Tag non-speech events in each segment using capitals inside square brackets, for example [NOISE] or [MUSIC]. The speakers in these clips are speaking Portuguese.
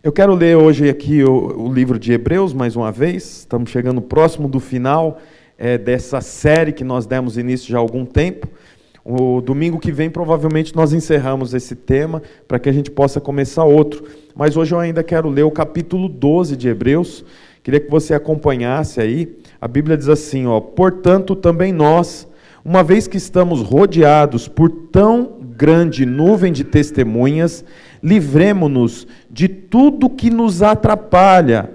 Eu quero ler hoje aqui o, o, livro de Hebreus mais uma vez. Estamos chegando próximo do final é, dessa série que nós demos início já há algum tempo. O domingo que vem, provavelmente, nós encerramos esse tema para que a gente possa começar outro. Mas hoje eu ainda quero ler o capítulo 12 de Hebreus. Queria que você acompanhasse aí. A Bíblia diz assim: ó, Portanto, também nós, uma vez que estamos rodeados por tão grande nuvem de testemunhas, livremo-nos de tudo que nos atrapalha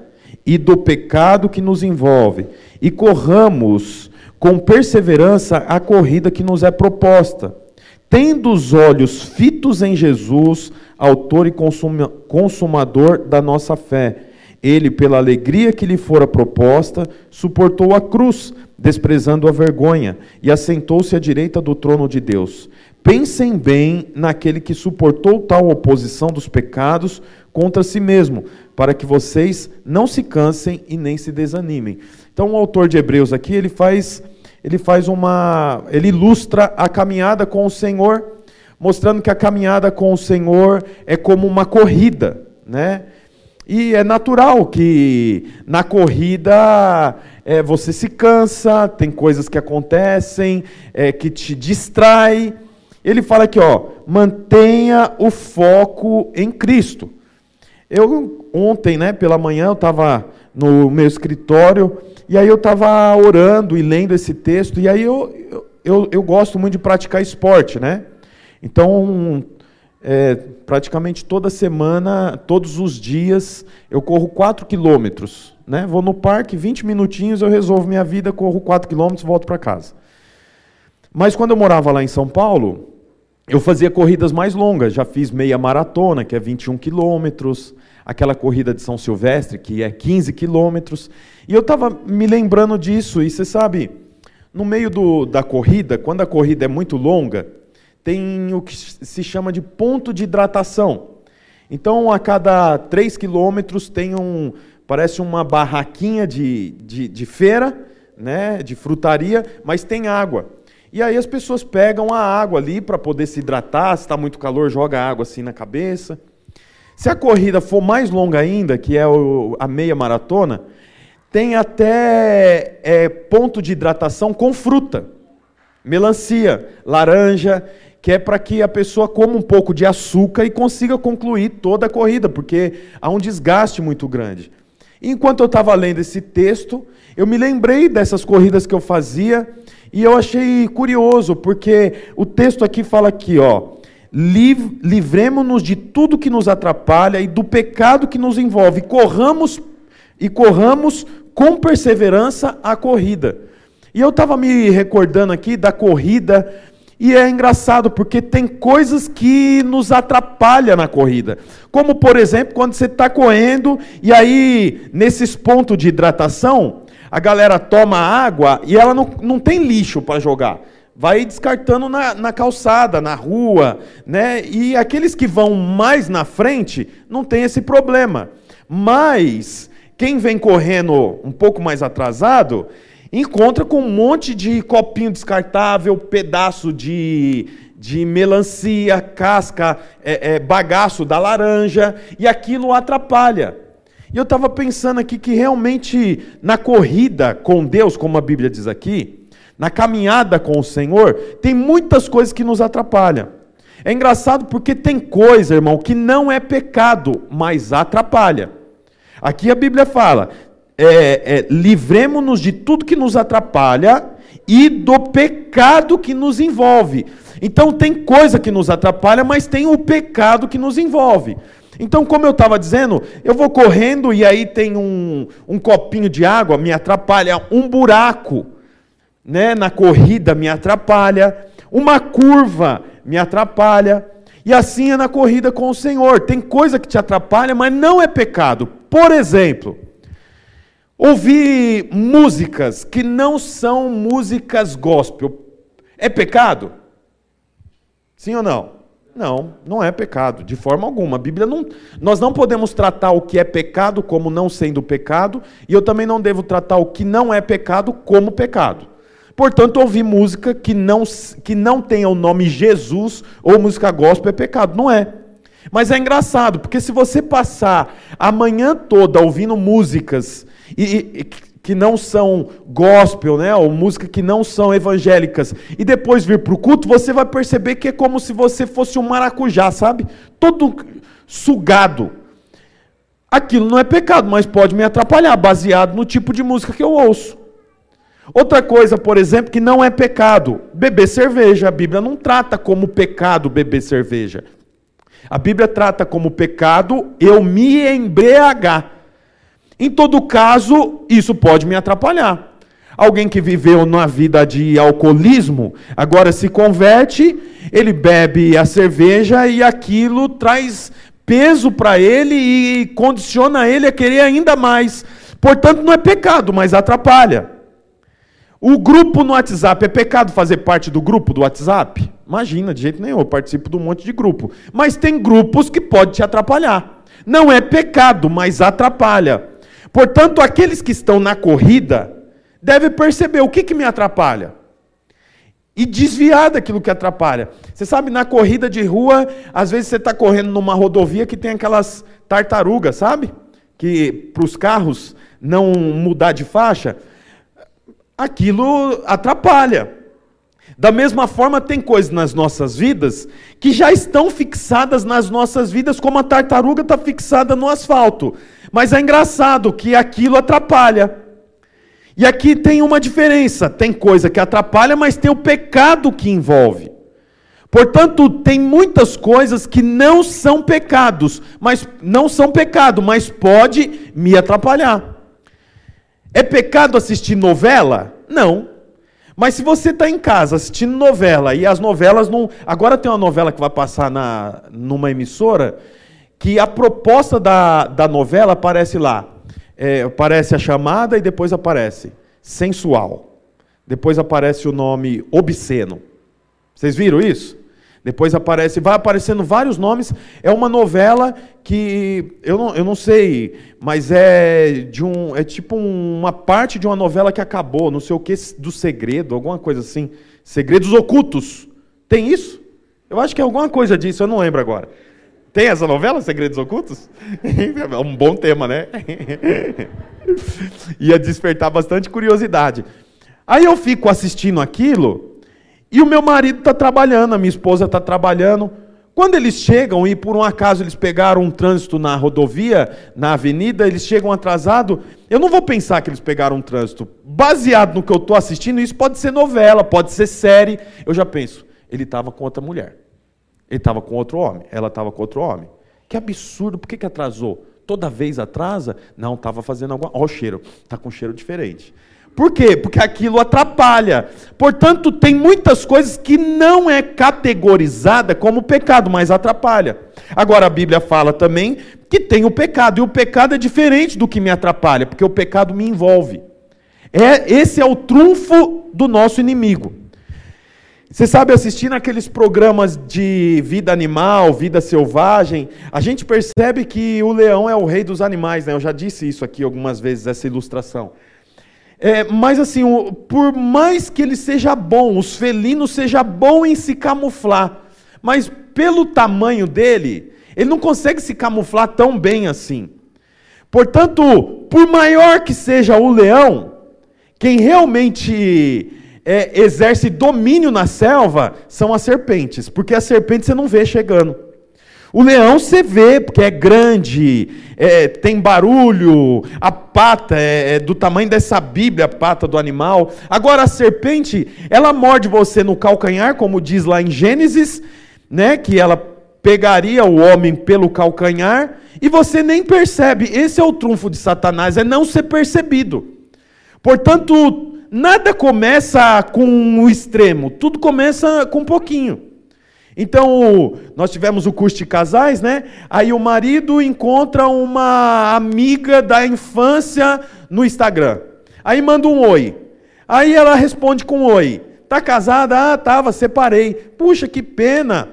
e do pecado que nos envolve, e corramos com perseverança a corrida que nos é proposta, tendo os olhos fitos em Jesus, autor e consumador da nossa fé. Ele, pela alegria que lhe fora proposta, suportou a cruz, desprezando a vergonha, e assentou-se à direita do trono de Deus. Pensem bem naquele que suportou tal oposição dos pecados contra si mesmo, para que vocês não se cansem e nem se desanimem. Então, o autor de Hebreus aqui, ele faz, ele faz uma, ele ilustra a caminhada com o Senhor, mostrando que a caminhada com o Senhor é como uma corrida, né? E é natural que na corrida é, você se cansa, tem coisas que acontecem é, que te distrai, ele fala aqui, ó, mantenha o foco em Cristo. Eu ontem, né, pela manhã, eu estava no meu escritório e aí eu estava orando e lendo esse texto e aí eu, eu, eu gosto muito de praticar esporte, né? Então, é, praticamente toda semana, todos os dias, eu corro 4 quilômetros. Né? Vou no parque, 20 minutinhos, eu resolvo minha vida, corro 4 quilômetros volto para casa. Mas quando eu morava lá em São Paulo, eu fazia corridas mais longas, já fiz meia maratona, que é 21 quilômetros, aquela corrida de São Silvestre, que é 15 quilômetros. E eu estava me lembrando disso, e você sabe, no meio do, da corrida, quando a corrida é muito longa, tem o que se chama de ponto de hidratação. Então, a cada 3 quilômetros tem um, parece uma barraquinha de, de, de feira, né, de frutaria, mas tem água. E aí as pessoas pegam a água ali para poder se hidratar, se está muito calor, joga água assim na cabeça. Se a corrida for mais longa ainda, que é o, a meia maratona, tem até é, ponto de hidratação com fruta. Melancia, laranja, que é para que a pessoa coma um pouco de açúcar e consiga concluir toda a corrida, porque há um desgaste muito grande. Enquanto eu estava lendo esse texto, eu me lembrei dessas corridas que eu fazia e eu achei curioso, porque o texto aqui fala aqui, ó, livremos-nos de tudo que nos atrapalha e do pecado que nos envolve, corramos e corramos com perseverança a corrida. E eu estava me recordando aqui da corrida e é engraçado porque tem coisas que nos atrapalham na corrida. Como, por exemplo, quando você está correndo e aí, nesses pontos de hidratação, a galera toma água e ela não, não tem lixo para jogar. Vai descartando na, na calçada, na rua, né? E aqueles que vão mais na frente não tem esse problema. Mas quem vem correndo um pouco mais atrasado, encontra com um monte de copinho descartável, pedaço de, de melancia, casca, é, é, bagaço da laranja, e aquilo atrapalha. E eu estava pensando aqui que realmente na corrida com Deus, como a Bíblia diz aqui, na caminhada com o Senhor, tem muitas coisas que nos atrapalham. É engraçado porque tem coisa, irmão, que não é pecado, mas atrapalha. Aqui a Bíblia fala: é, é, livremos-nos de tudo que nos atrapalha e do pecado que nos envolve. Então tem coisa que nos atrapalha, mas tem o pecado que nos envolve. Então, como eu estava dizendo, eu vou correndo e aí tem um, um copinho de água, me atrapalha, um buraco né, na corrida me atrapalha, uma curva me atrapalha, e assim é na corrida com o Senhor. Tem coisa que te atrapalha, mas não é pecado. Por exemplo, ouvir músicas que não são músicas gospel é pecado? Sim ou não? Não, não é pecado, de forma alguma. A Bíblia não. Nós não podemos tratar o que é pecado como não sendo pecado, e eu também não devo tratar o que não é pecado como pecado. Portanto, ouvir música que não, que não tenha o nome Jesus ou música gospel é pecado. Não é. Mas é engraçado, porque se você passar a manhã toda ouvindo músicas e, e, que não são gospel, né, ou músicas que não são evangélicas, e depois vir para o culto, você vai perceber que é como se você fosse um maracujá, sabe? Todo sugado. Aquilo não é pecado, mas pode me atrapalhar, baseado no tipo de música que eu ouço. Outra coisa, por exemplo, que não é pecado, beber cerveja. A Bíblia não trata como pecado beber cerveja. A Bíblia trata como pecado eu me embriagar. Em todo caso, isso pode me atrapalhar. Alguém que viveu na vida de alcoolismo, agora se converte, ele bebe a cerveja e aquilo traz peso para ele e condiciona ele a querer ainda mais. Portanto, não é pecado, mas atrapalha. O grupo no WhatsApp é pecado fazer parte do grupo do WhatsApp? Imagina, de jeito nenhum, eu participo de um monte de grupo. Mas tem grupos que podem te atrapalhar. Não é pecado, mas atrapalha. Portanto, aqueles que estão na corrida devem perceber o que, que me atrapalha. E desviar daquilo que atrapalha. Você sabe, na corrida de rua, às vezes você está correndo numa rodovia que tem aquelas tartarugas, sabe? Que para os carros não mudar de faixa aquilo atrapalha. Da mesma forma, tem coisas nas nossas vidas que já estão fixadas nas nossas vidas, como a tartaruga está fixada no asfalto. Mas é engraçado que aquilo atrapalha. E aqui tem uma diferença: tem coisa que atrapalha, mas tem o pecado que envolve. Portanto, tem muitas coisas que não são pecados, mas não são pecado, mas pode me atrapalhar. É pecado assistir novela? Não. Mas se você está em casa assistindo novela e as novelas não. Agora tem uma novela que vai passar na, numa emissora que a proposta da, da novela aparece lá. É, aparece a chamada e depois aparece sensual. Depois aparece o nome obsceno. Vocês viram isso? Depois aparece, vai aparecendo vários nomes. É uma novela que eu não, eu não sei, mas é de um, é tipo uma parte de uma novela que acabou, não sei o que do segredo, alguma coisa assim, segredos ocultos. Tem isso? Eu acho que é alguma coisa disso, eu não lembro agora. Tem essa novela, Segredos Ocultos? [LAUGHS] É um bom tema, né? [LAUGHS] Ia despertar bastante curiosidade. Aí eu fico assistindo aquilo e o meu marido está trabalhando, a minha esposa está trabalhando. Quando eles chegam e por um acaso eles pegaram um trânsito na rodovia, na avenida, eles chegam atrasados, eu não vou pensar que eles pegaram um trânsito. Baseado no que eu estou assistindo, isso pode ser novela, pode ser série. Eu já penso, ele estava com outra mulher. Ele estava com outro homem, ela estava com outro homem. Que absurdo, por que, que atrasou? Toda vez atrasa? Não, estava fazendo alguma. Olha o cheiro, está com cheiro diferente. Por quê? Porque aquilo atrapalha. Portanto, tem muitas coisas que não é categorizada como pecado, mas atrapalha. Agora a Bíblia fala também que tem o pecado, e o pecado é diferente do que me atrapalha, porque o pecado me envolve. É, esse é o trunfo do nosso inimigo. Você sabe, assistindo aqueles programas de vida animal, vida selvagem, a gente percebe que o leão é o rei dos animais, né? Eu já disse isso aqui algumas vezes, essa ilustração. É, mas assim, por mais que ele seja bom, os felinos seja bom em se camuflar, mas pelo tamanho dele, ele não consegue se camuflar tão bem assim. Portanto, por maior que seja o leão, quem realmente é, exerce domínio na selva são as serpentes, porque a serpente você não vê chegando. O leão você vê, porque é grande, é, tem barulho, a pata é, é, do tamanho dessa Bíblia, a pata do animal. Agora a serpente, ela morde você no calcanhar, como diz lá em Gênesis, né, que ela pegaria o homem pelo calcanhar, e você nem percebe. Esse é o trunfo de Satanás, é não ser percebido. Portanto, nada começa com o extremo, tudo começa com um pouquinho. Então, nós tivemos o curso de casais, né? Aí o marido encontra uma amiga da infância no Instagram. Aí manda um oi. Aí ela responde com um oi. Tá casada? Ah, tava, separei. Puxa, que pena.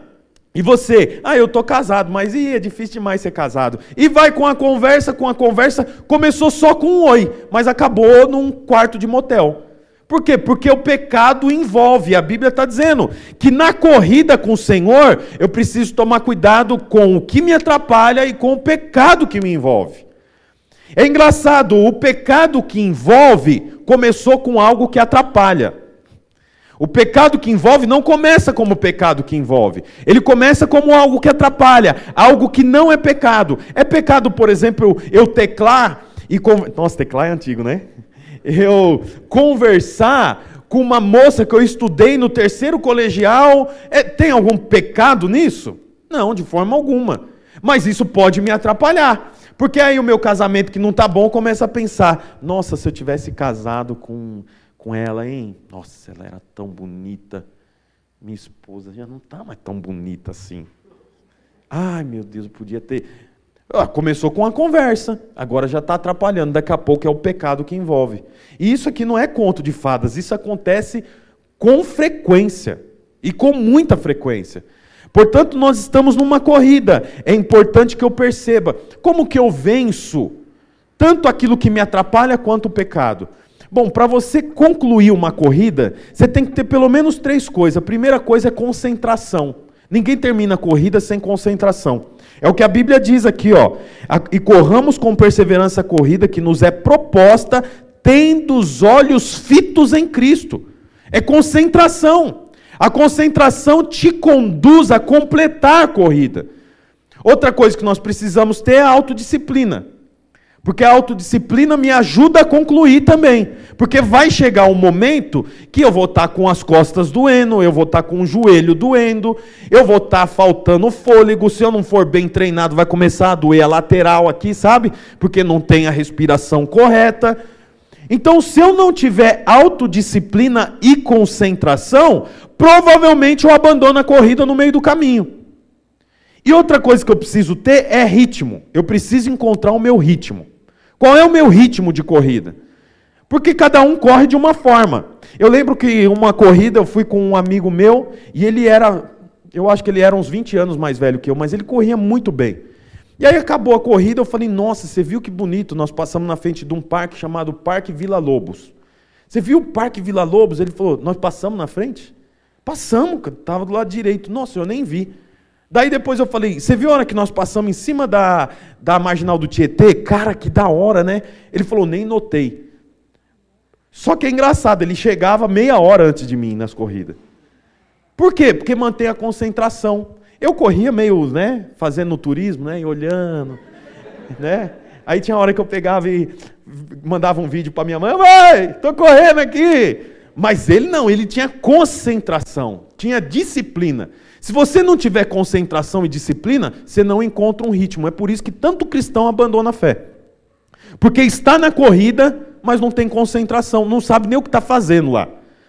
E você? Ah, eu tô casado, mas ih, é difícil demais ser casado. E vai com a conversa, com a conversa, começou só com um oi, mas acabou num quarto de motel. Por quê? Porque o pecado envolve. A Bíblia está dizendo que na corrida com o Senhor, eu preciso tomar cuidado com o que me atrapalha e com o pecado que me envolve. É engraçado, o pecado que envolve começou com algo que atrapalha. O pecado que envolve não começa como pecado que envolve. Ele começa como algo que atrapalha, algo que não é pecado. É pecado, por exemplo, eu teclar e. Nossa, teclar é antigo, né? Eu conversar com uma moça que eu estudei no terceiro colegial, é, tem algum pecado nisso? Não, de forma alguma. Mas isso pode me atrapalhar. Porque aí o meu casamento que não está bom começa a pensar: nossa, se eu tivesse casado com, com ela, hein? Nossa, ela era tão bonita. Minha esposa já não está mais tão bonita assim. Ai, meu Deus, eu podia ter. Ah, começou com uma conversa, agora já está atrapalhando, daqui a pouco é o pecado que envolve. E isso aqui não é conto de fadas, isso acontece com frequência e com muita frequência. Portanto, nós estamos numa corrida. É importante que eu perceba como que eu venço tanto aquilo que me atrapalha quanto o pecado. Bom, para você concluir uma corrida, você tem que ter pelo menos três coisas. A primeira coisa é concentração. Ninguém termina a corrida sem concentração. É o que a Bíblia diz aqui, ó. E corramos com perseverança a corrida que nos é proposta, tendo os olhos fitos em Cristo. É concentração. A concentração te conduz a completar a corrida. Outra coisa que nós precisamos ter é a autodisciplina. Porque a autodisciplina me ajuda a concluir também. Porque vai chegar um momento que eu vou estar com as costas doendo, eu vou estar com o joelho doendo, eu vou estar faltando fôlego. Se eu não for bem treinado, vai começar a doer a lateral aqui, sabe? Porque não tem a respiração correta. Então, se eu não tiver autodisciplina e concentração, provavelmente eu abandono a corrida no meio do caminho. E outra coisa que eu preciso ter é ritmo. Eu preciso encontrar o meu ritmo. Qual é o meu ritmo de corrida? Porque cada um corre de uma forma. Eu lembro que uma corrida eu fui com um amigo meu e ele era, eu acho que ele era uns 20 anos mais velho que eu, mas ele corria muito bem. E aí acabou a corrida, eu falei: "Nossa, você viu que bonito? Nós passamos na frente de um parque chamado Parque Vila Lobos. Você viu o Parque Vila Lobos?" Ele falou: "Nós passamos na frente?" Passamos, estava do lado direito. Nossa, eu nem vi. Daí depois eu falei, você viu a hora que nós passamos em cima da, da marginal do Tietê? Cara, que da hora, né? Ele falou, nem notei. Só que é engraçado, ele chegava meia hora antes de mim nas corridas. Por quê? Porque mantém a concentração. Eu corria meio, né, fazendo turismo, né, e olhando, [LAUGHS] né? Aí tinha hora que eu pegava e mandava um vídeo para minha mãe, mãe, tô correndo aqui. Mas ele não, ele tinha concentração, tinha disciplina. Se você não tiver concentração e disciplina, você não encontra um ritmo. É por isso que tanto cristão abandona a fé. Porque está na corrida, mas não tem concentração, não sabe nem o que está fazendo lá.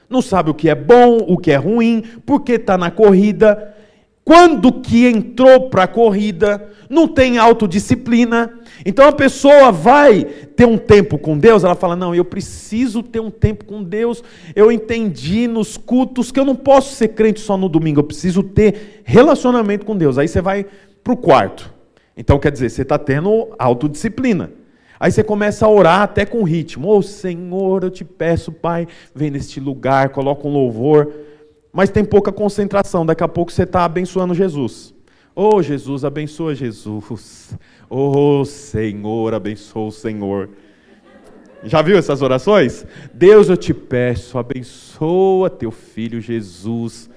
Não sabe o que é bom, o que é ruim, porque está na corrida. Quando que entrou para a corrida, não tem autodisciplina. Então a pessoa vai ter um tempo com Deus, ela fala: Não, eu preciso ter um tempo com Deus. Eu entendi nos cultos que eu não posso ser crente só no domingo, eu preciso ter relacionamento com Deus. Aí você vai para o quarto. Então quer dizer, você está tendo autodisciplina. Aí você começa a orar até com ritmo. Ô oh, Senhor, eu te peço, Pai, vem neste lugar, coloca um louvor. Mas tem pouca concentração. Daqui a pouco você está abençoando Jesus. Oh, Jesus, abençoa Jesus. Oh Senhor, abençoa o Senhor. Já viu essas orações? Deus, eu te peço, abençoa teu filho Jesus.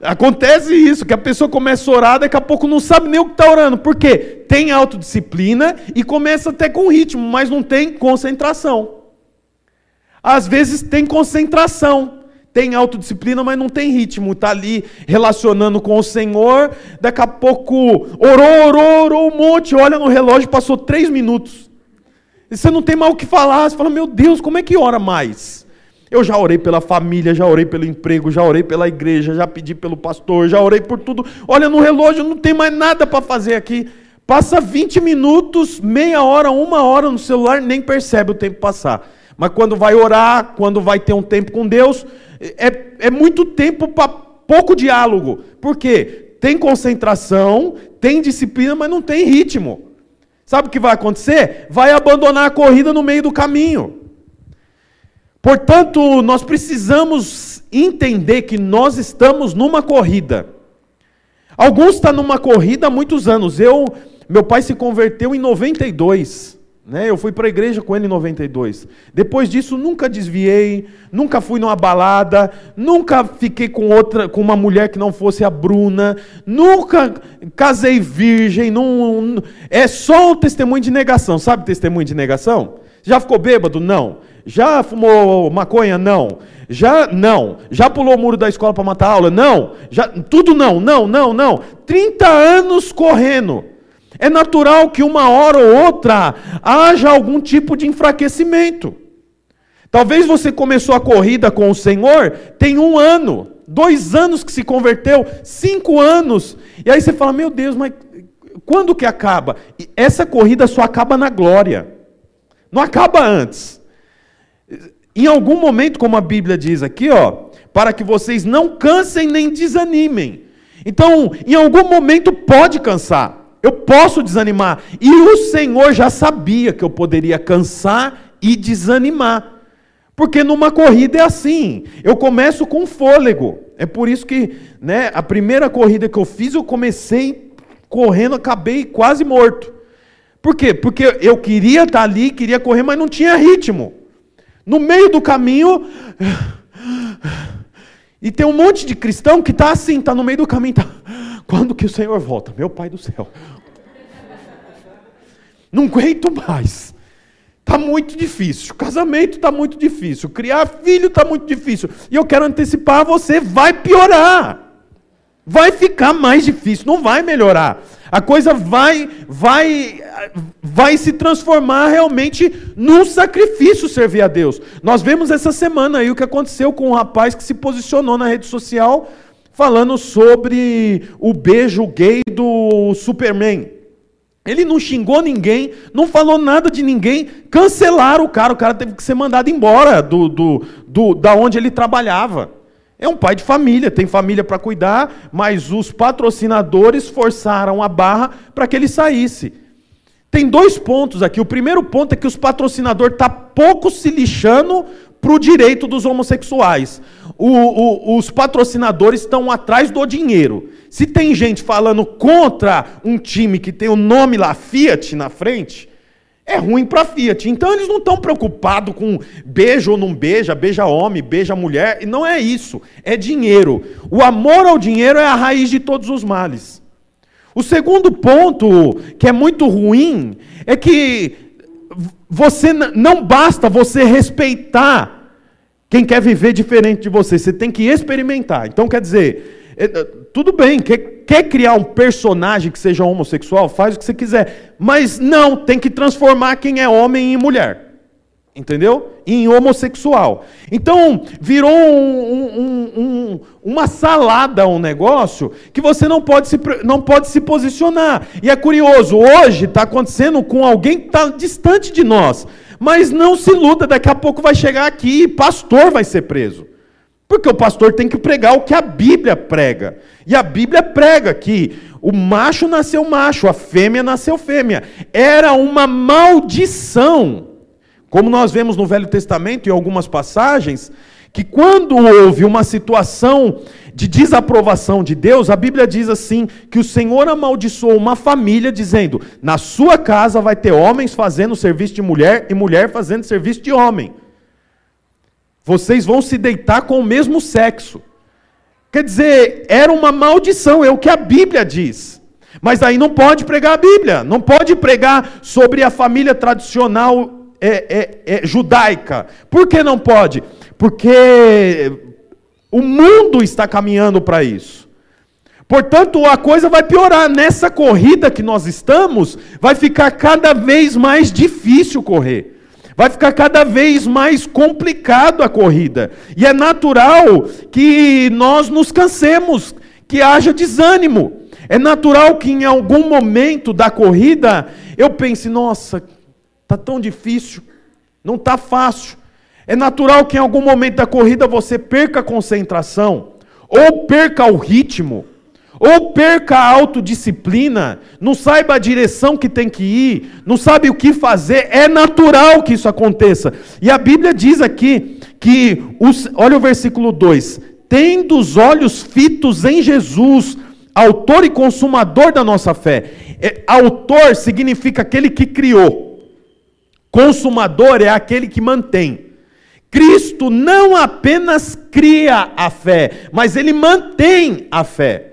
Acontece isso, que a pessoa começa a orar, daqui a pouco não sabe nem o que está orando. Por quê? Tem autodisciplina e começa até com ritmo, mas não tem concentração. Às vezes tem concentração, tem autodisciplina, mas não tem ritmo. Está ali relacionando com o Senhor, daqui a pouco orou, orou, orou um monte, olha no relógio, passou três minutos. E você não tem mais o que falar, você fala, meu Deus, como é que ora mais? Eu já orei pela família, já orei pelo emprego, já orei pela igreja, já pedi pelo pastor, já orei por tudo. Olha no relógio, não tem mais nada para fazer aqui. Passa 20 minutos, meia hora, uma hora no celular, nem percebe o tempo passar. Mas quando vai orar, quando vai ter um tempo com Deus, é, é muito tempo para pouco diálogo. Por quê? Tem concentração, tem disciplina, mas não tem ritmo. Sabe o que vai acontecer? Vai abandonar a corrida no meio do caminho. Portanto, nós precisamos entender que nós estamos numa corrida. Alguns estão numa corrida há muitos anos. Eu, meu pai se converteu em 92. Né? Eu fui para a igreja com ele em 92. Depois disso, nunca desviei, nunca fui numa balada, nunca fiquei com outra, com uma mulher que não fosse a Bruna, nunca casei virgem. Não, é só o testemunho de negação. Sabe testemunho de negação? Já ficou bêbado? Não. Já fumou maconha? Não. Já não. Já pulou o muro da escola para matar aula? Não. Já tudo não, não, não, não. 30 anos correndo. É natural que uma hora ou outra haja algum tipo de enfraquecimento. Talvez você começou a corrida com o Senhor tem um ano, dois anos que se converteu, cinco anos, e aí você fala: Meu Deus, mas quando que acaba? Essa corrida só acaba na glória, não acaba antes. Em algum momento, como a Bíblia diz aqui, ó, para que vocês não cansem nem desanimem. Então, em algum momento pode cansar. Eu posso desanimar. E o Senhor já sabia que eu poderia cansar e desanimar. Porque numa corrida é assim. Eu começo com fôlego. É por isso que, né, a primeira corrida que eu fiz, eu comecei correndo, acabei quase morto. Por quê? Porque eu queria estar ali, queria correr, mas não tinha ritmo. No meio do caminho, [SIGHS] e tem um monte de cristão que está assim, está no meio do caminho, está quando que o Senhor volta? Meu Pai do céu. Não aguento mais. Está muito difícil. Casamento está muito difícil. Criar filho está muito difícil. E eu quero antecipar você: vai piorar. Vai ficar mais difícil, não vai melhorar. A coisa vai, vai, vai se transformar realmente num sacrifício servir a Deus. Nós vemos essa semana aí o que aconteceu com um rapaz que se posicionou na rede social falando sobre o beijo gay do Superman. Ele não xingou ninguém, não falou nada de ninguém, cancelaram o cara, o cara teve que ser mandado embora do, do, do da onde ele trabalhava. É um pai de família, tem família para cuidar, mas os patrocinadores forçaram a barra para que ele saísse. Tem dois pontos aqui. O primeiro ponto é que os patrocinadores estão tá pouco se lixando para o direito dos homossexuais. O, o, os patrocinadores estão atrás do dinheiro. Se tem gente falando contra um time que tem o nome lá Fiat na frente, é ruim para Fiat. Então eles não estão preocupados com beijo ou não beija, beija homem, beija mulher. Não é isso. É dinheiro. O amor ao dinheiro é a raiz de todos os males. O segundo ponto, que é muito ruim, é que você não basta você respeitar quem quer viver diferente de você, você tem que experimentar. Então, quer dizer, é, é, tudo bem, quer, quer criar um personagem que seja homossexual, faz o que você quiser, mas não, tem que transformar quem é homem em mulher entendeu? Em homossexual. Então, virou um, um, um, uma salada um negócio que você não pode, se, não pode se posicionar. E é curioso, hoje está acontecendo com alguém que está distante de nós. Mas não se iluda, daqui a pouco vai chegar aqui e pastor vai ser preso. Porque o pastor tem que pregar o que a Bíblia prega. E a Bíblia prega que o macho nasceu macho, a fêmea nasceu fêmea. Era uma maldição como nós vemos no Velho Testamento em algumas passagens, que quando houve uma situação de desaprovação de Deus, a Bíblia diz assim: que o Senhor amaldiçoou uma família, dizendo: na sua casa vai ter homens fazendo serviço de mulher e mulher fazendo serviço de homem. Vocês vão se deitar com o mesmo sexo. Quer dizer, era uma maldição, é o que a Bíblia diz. Mas aí não pode pregar a Bíblia, não pode pregar sobre a família tradicional é, é, é judaica. Por que não pode? Porque o mundo está caminhando para isso. Portanto, a coisa vai piorar. Nessa corrida que nós estamos, vai ficar cada vez mais difícil correr. Vai ficar cada vez mais complicado a corrida. E é natural que nós nos cansemos, que haja desânimo. É natural que em algum momento da corrida eu pense: nossa, Está tão difícil, não está fácil. É natural que em algum momento da corrida você perca a concentração, ou perca o ritmo, ou perca a autodisciplina, não saiba a direção que tem que ir, não sabe o que fazer. É natural que isso aconteça. E a Bíblia diz aqui que, os, olha o versículo 2: tendo os olhos fitos em Jesus, autor e consumador da nossa fé. É, autor significa aquele que criou, consumador é aquele que mantém. Cristo não apenas cria a fé, mas ele mantém a fé.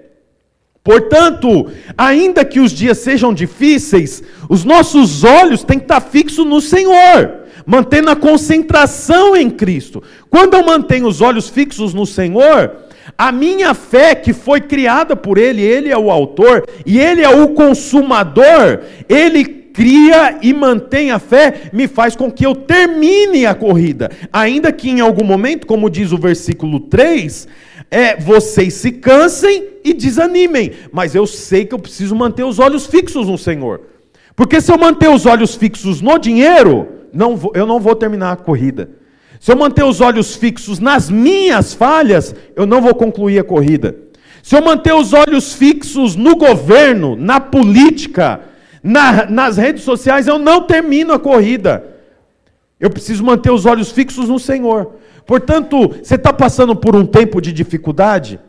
Portanto, ainda que os dias sejam difíceis, os nossos olhos têm que estar fixos no Senhor, mantendo a concentração em Cristo. Quando eu mantenho os olhos fixos no Senhor, a minha fé que foi criada por Ele, Ele é o autor e Ele é o consumador, Ele cria e mantém a fé, me faz com que eu termine a corrida, ainda que em algum momento, como diz o versículo 3, é, vocês se cansem e desanimem, mas eu sei que eu preciso manter os olhos fixos no Senhor. Porque se eu manter os olhos fixos no dinheiro, não vou, eu não vou terminar a corrida. Se eu manter os olhos fixos nas minhas falhas, eu não vou concluir a corrida. Se eu manter os olhos fixos no governo, na política, na, nas redes sociais, eu não termino a corrida. Eu preciso manter os olhos fixos no Senhor. Portanto, você está passando por um tempo de dificuldade,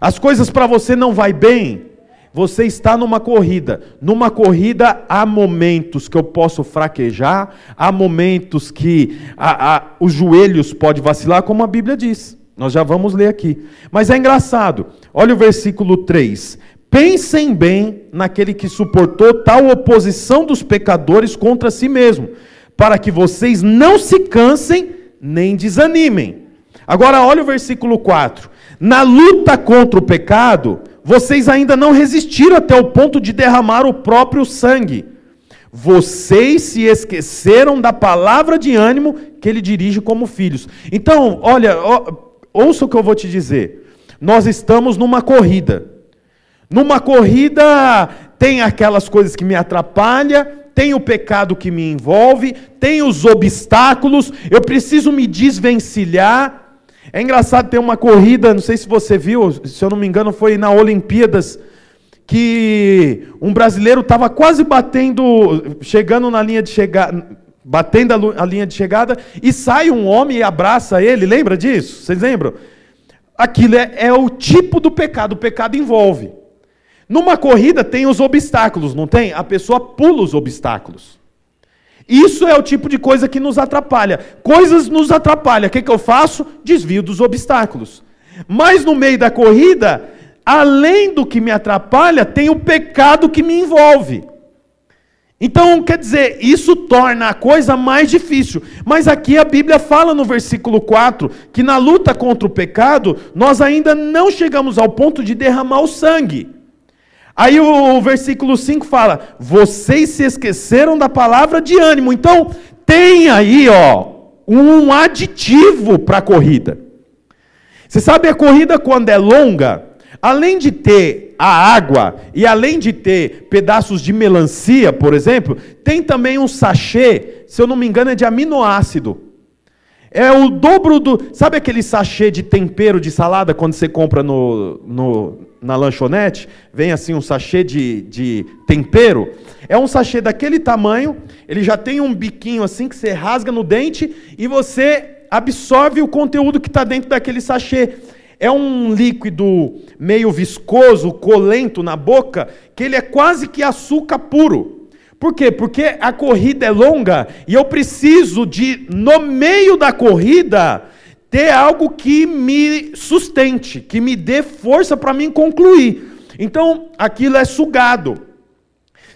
as coisas para você não vai bem, você está numa corrida. Numa corrida há momentos que eu posso fraquejar, há momentos que a, a, os joelhos podem vacilar, como a Bíblia diz. Nós já vamos ler aqui. Mas é engraçado. Olha o versículo 3. Pensem bem naquele que suportou tal oposição dos pecadores contra si mesmo, para que vocês não se cansem nem desanimem. Agora, olha o versículo 4. Na luta contra o pecado, vocês ainda não resistiram até o ponto de derramar o próprio sangue. Vocês se esqueceram da palavra de ânimo que ele dirige como filhos. Então, olha, ouça o que eu vou te dizer. Nós estamos numa corrida. Numa corrida tem aquelas coisas que me atrapalham, tem o pecado que me envolve, tem os obstáculos, eu preciso me desvencilhar. É engraçado ter uma corrida, não sei se você viu, se eu não me engano, foi na Olimpíadas, que um brasileiro estava quase batendo, chegando na linha de chegada, batendo a linha de chegada, e sai um homem e abraça ele, lembra disso? Vocês lembram? Aquilo é, é o tipo do pecado, o pecado envolve. Numa corrida tem os obstáculos, não tem? A pessoa pula os obstáculos. Isso é o tipo de coisa que nos atrapalha. Coisas nos atrapalham. O que, que eu faço? Desvio dos obstáculos. Mas no meio da corrida, além do que me atrapalha, tem o pecado que me envolve. Então, quer dizer, isso torna a coisa mais difícil. Mas aqui a Bíblia fala no versículo 4 que na luta contra o pecado, nós ainda não chegamos ao ponto de derramar o sangue. Aí o, o versículo 5 fala: Vocês se esqueceram da palavra de ânimo. Então, tem aí, ó, um aditivo para a corrida. Você sabe a corrida quando é longa, além de ter a água e além de ter pedaços de melancia, por exemplo, tem também um sachê, se eu não me engano, é de aminoácido. É o dobro do. Sabe aquele sachê de tempero de salada quando você compra no, no, na lanchonete? Vem assim um sachê de, de tempero. É um sachê daquele tamanho, ele já tem um biquinho assim que você rasga no dente e você absorve o conteúdo que está dentro daquele sachê. É um líquido meio viscoso, colento na boca, que ele é quase que açúcar puro. Por quê? Porque a corrida é longa e eu preciso de, no meio da corrida, ter algo que me sustente, que me dê força para mim concluir. Então, aquilo é sugado.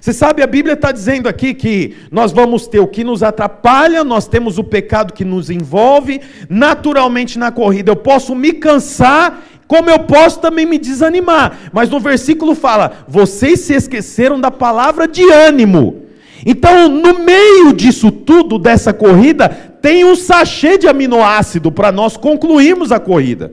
Você sabe, a Bíblia está dizendo aqui que nós vamos ter o que nos atrapalha, nós temos o pecado que nos envolve. Naturalmente, na corrida, eu posso me cansar, como eu posso também me desanimar. Mas no versículo fala: vocês se esqueceram da palavra de ânimo. Então, no meio disso tudo, dessa corrida, tem um sachê de aminoácido para nós concluirmos a corrida.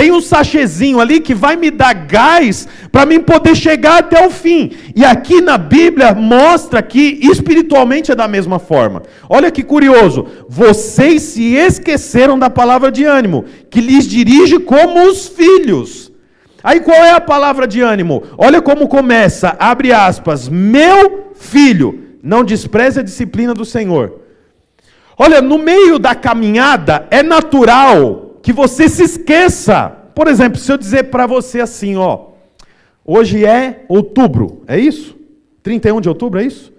Tem um sachêzinho ali que vai me dar gás para mim poder chegar até o fim. E aqui na Bíblia mostra que espiritualmente é da mesma forma. Olha que curioso. Vocês se esqueceram da palavra de ânimo, que lhes dirige como os filhos. Aí qual é a palavra de ânimo? Olha como começa, abre aspas, meu filho, não despreze a disciplina do Senhor. Olha, no meio da caminhada é natural que você se esqueça. Por exemplo, se eu dizer para você assim, ó, hoje é outubro, é isso? 31 de outubro, é isso?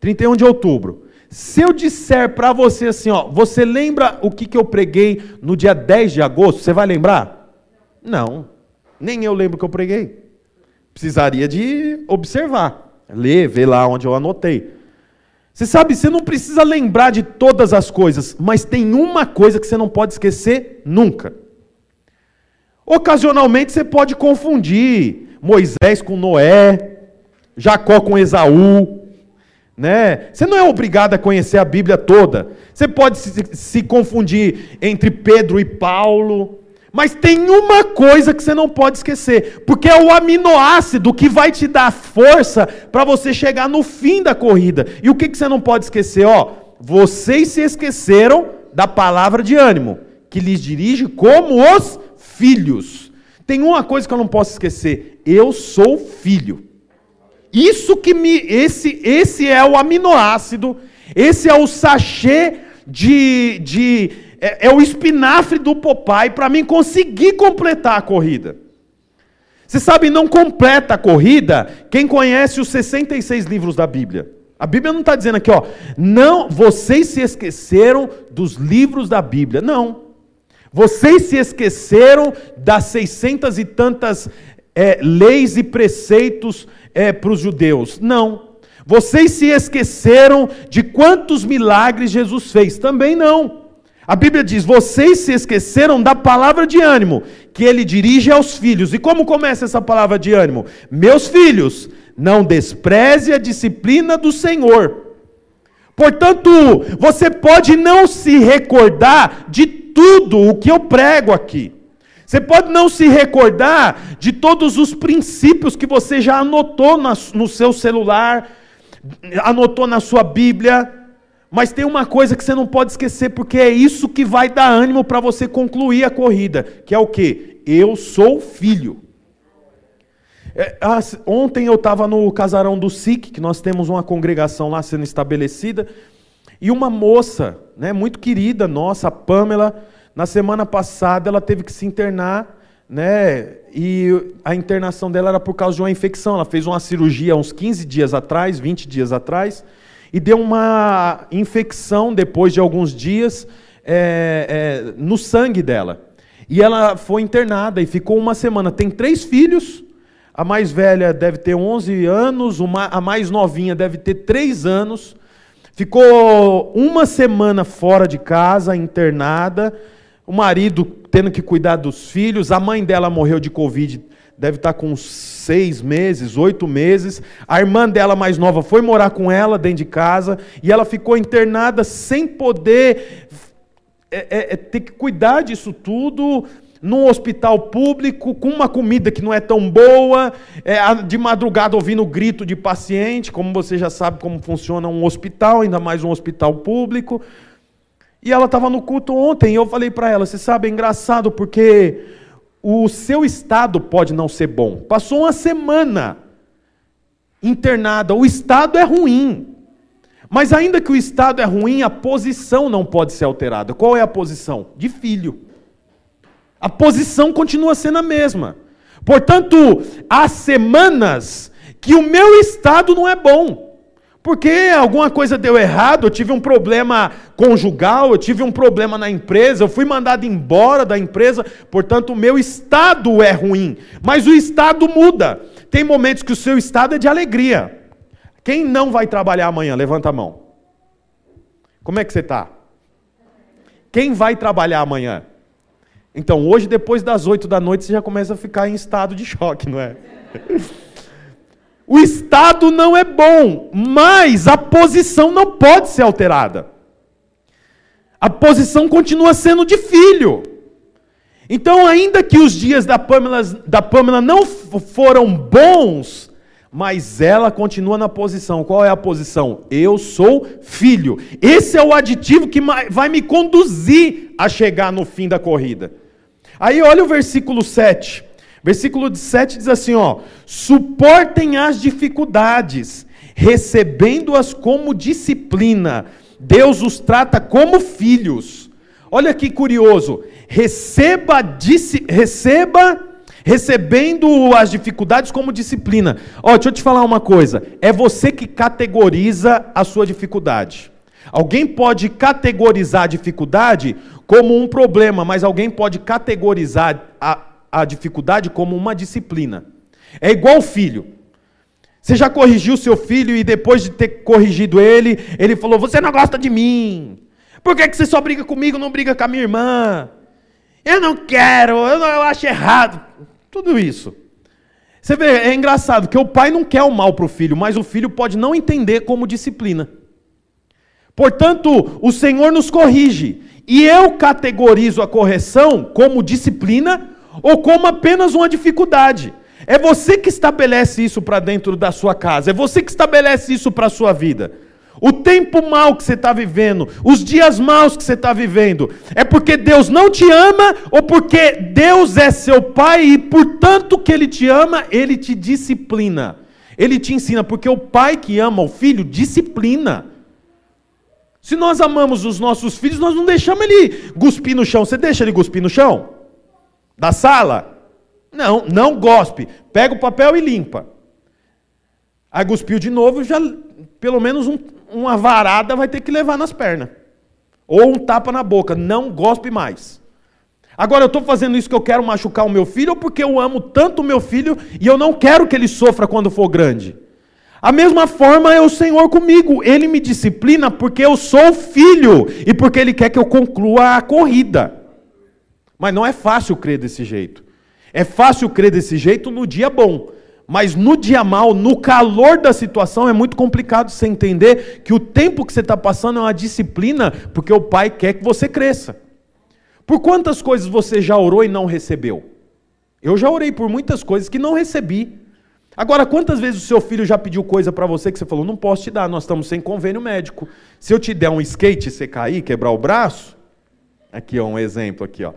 31 de outubro. Se eu disser para você assim, ó, você lembra o que, que eu preguei no dia 10 de agosto? Você vai lembrar? Não. Nem eu lembro o que eu preguei. Precisaria de observar, ler, ver lá onde eu anotei. Você sabe, você não precisa lembrar de todas as coisas, mas tem uma coisa que você não pode esquecer nunca. Ocasionalmente você pode confundir Moisés com Noé, Jacó com Esaú, né? Você não é obrigado a conhecer a Bíblia toda. Você pode se, se confundir entre Pedro e Paulo. Mas tem uma coisa que você não pode esquecer, porque é o aminoácido que vai te dar força para você chegar no fim da corrida. E o que, que você não pode esquecer? Ó, vocês se esqueceram da palavra de ânimo, que lhes dirige como os filhos. Tem uma coisa que eu não posso esquecer: eu sou filho. Isso que me. Esse, esse é o aminoácido, esse é o sachê de, de é, é o espinafre do Popeye para mim conseguir completar a corrida. Você sabe, não completa a corrida quem conhece os 66 livros da Bíblia. A Bíblia não está dizendo aqui, ó, não, vocês se esqueceram dos livros da Bíblia. Não. Vocês se esqueceram das seiscentas e tantas é, leis e preceitos é, para os judeus. Não. Vocês se esqueceram de quantos milagres Jesus fez. Também não. A Bíblia diz: vocês se esqueceram da palavra de ânimo que ele dirige aos filhos. E como começa essa palavra de ânimo? Meus filhos, não despreze a disciplina do Senhor. Portanto, você pode não se recordar de tudo o que eu prego aqui. Você pode não se recordar de todos os princípios que você já anotou no seu celular, anotou na sua Bíblia. Mas tem uma coisa que você não pode esquecer, porque é isso que vai dar ânimo para você concluir a corrida, que é o que? Eu sou filho. É, ah, ontem eu estava no casarão do SIC, que nós temos uma congregação lá sendo estabelecida, e uma moça, né, muito querida nossa, a Pamela, na semana passada ela teve que se internar, né, e a internação dela era por causa de uma infecção. Ela fez uma cirurgia uns 15 dias atrás, 20 dias atrás, e deu uma infecção depois de alguns dias é, é, no sangue dela. E ela foi internada e ficou uma semana. Tem três filhos. A mais velha deve ter 11 anos, uma, a mais novinha deve ter 3 anos. Ficou uma semana fora de casa, internada. O marido tendo que cuidar dos filhos. A mãe dela morreu de Covid deve estar com seis meses, oito meses. A irmã dela mais nova foi morar com ela dentro de casa e ela ficou internada sem poder é, é, é, ter que cuidar disso tudo num hospital público, com uma comida que não é tão boa, é, de madrugada ouvindo grito de paciente, como você já sabe como funciona um hospital, ainda mais um hospital público. E ela estava no culto ontem, e eu falei para ela: você sabe, é engraçado porque o seu estado pode não ser bom. Passou uma semana internada, o estado é ruim. Mas ainda que o estado é ruim, a posição não pode ser alterada. Qual é a posição? De filho. A posição continua sendo a mesma. Portanto, há semanas que o meu estado não é bom. Porque alguma coisa deu errado, eu tive um problema conjugal, eu tive um problema na empresa, eu fui mandado embora da empresa, portanto o meu estado é ruim. Mas o estado muda. Tem momentos que o seu estado é de alegria. Quem não vai trabalhar amanhã? Levanta a mão. Como é que você está? Quem vai trabalhar amanhã? Então, hoje, depois das oito da noite, você já começa a ficar em estado de choque, não é? [LAUGHS] O estado não é bom, mas a posição não pode ser alterada. A posição continua sendo de filho. Então, ainda que os dias da Pamela, da não foram bons, mas ela continua na posição. Qual é a posição? Eu sou filho. Esse é o aditivo que vai me conduzir a chegar no fim da corrida. Aí olha o versículo 7. Versículo 7 diz assim: ó, suportem as dificuldades, recebendo-as como disciplina, Deus os trata como filhos. Olha que curioso. Receba, receba recebendo as dificuldades como disciplina. Ó, deixa eu te falar uma coisa. É você que categoriza a sua dificuldade. Alguém pode categorizar a dificuldade como um problema, mas alguém pode categorizar a, a dificuldade como uma disciplina. É igual o filho. Você já corrigiu seu filho e depois de ter corrigido ele, ele falou: Você não gosta de mim. Por que, que você só briga comigo, não briga com a minha irmã? Eu não quero, eu, não, eu acho errado. Tudo isso. Você vê, é engraçado que o pai não quer o mal para o filho, mas o filho pode não entender como disciplina. Portanto, o Senhor nos corrige. E eu categorizo a correção como disciplina ou como apenas uma dificuldade. É você que estabelece isso para dentro da sua casa, é você que estabelece isso para a sua vida. O tempo mal que você está vivendo, os dias maus que você está vivendo, é porque Deus não te ama ou porque Deus é seu pai e, portanto, que Ele te ama, Ele te disciplina. Ele te ensina, porque o pai que ama o filho disciplina. Se nós amamos os nossos filhos, nós não deixamos ele cuspir no chão. Você deixa ele cuspir no chão? Da sala? Não, não gospe. Pega o papel e limpa. Aí cuspiu de novo, já pelo menos um, uma varada vai ter que levar nas pernas. Ou um tapa na boca. Não gospe mais. Agora eu estou fazendo isso que eu quero machucar o meu filho ou porque eu amo tanto o meu filho e eu não quero que ele sofra quando for grande? A mesma forma é o Senhor comigo. Ele me disciplina porque eu sou filho e porque Ele quer que eu conclua a corrida. Mas não é fácil crer desse jeito. É fácil crer desse jeito no dia bom. Mas no dia mal, no calor da situação, é muito complicado você entender que o tempo que você está passando é uma disciplina, porque o Pai quer que você cresça. Por quantas coisas você já orou e não recebeu? Eu já orei por muitas coisas que não recebi. Agora, quantas vezes o seu filho já pediu coisa para você que você falou, não posso te dar, nós estamos sem convênio médico. Se eu te der um skate e você cair, quebrar o braço, aqui ó, um exemplo aqui, ó.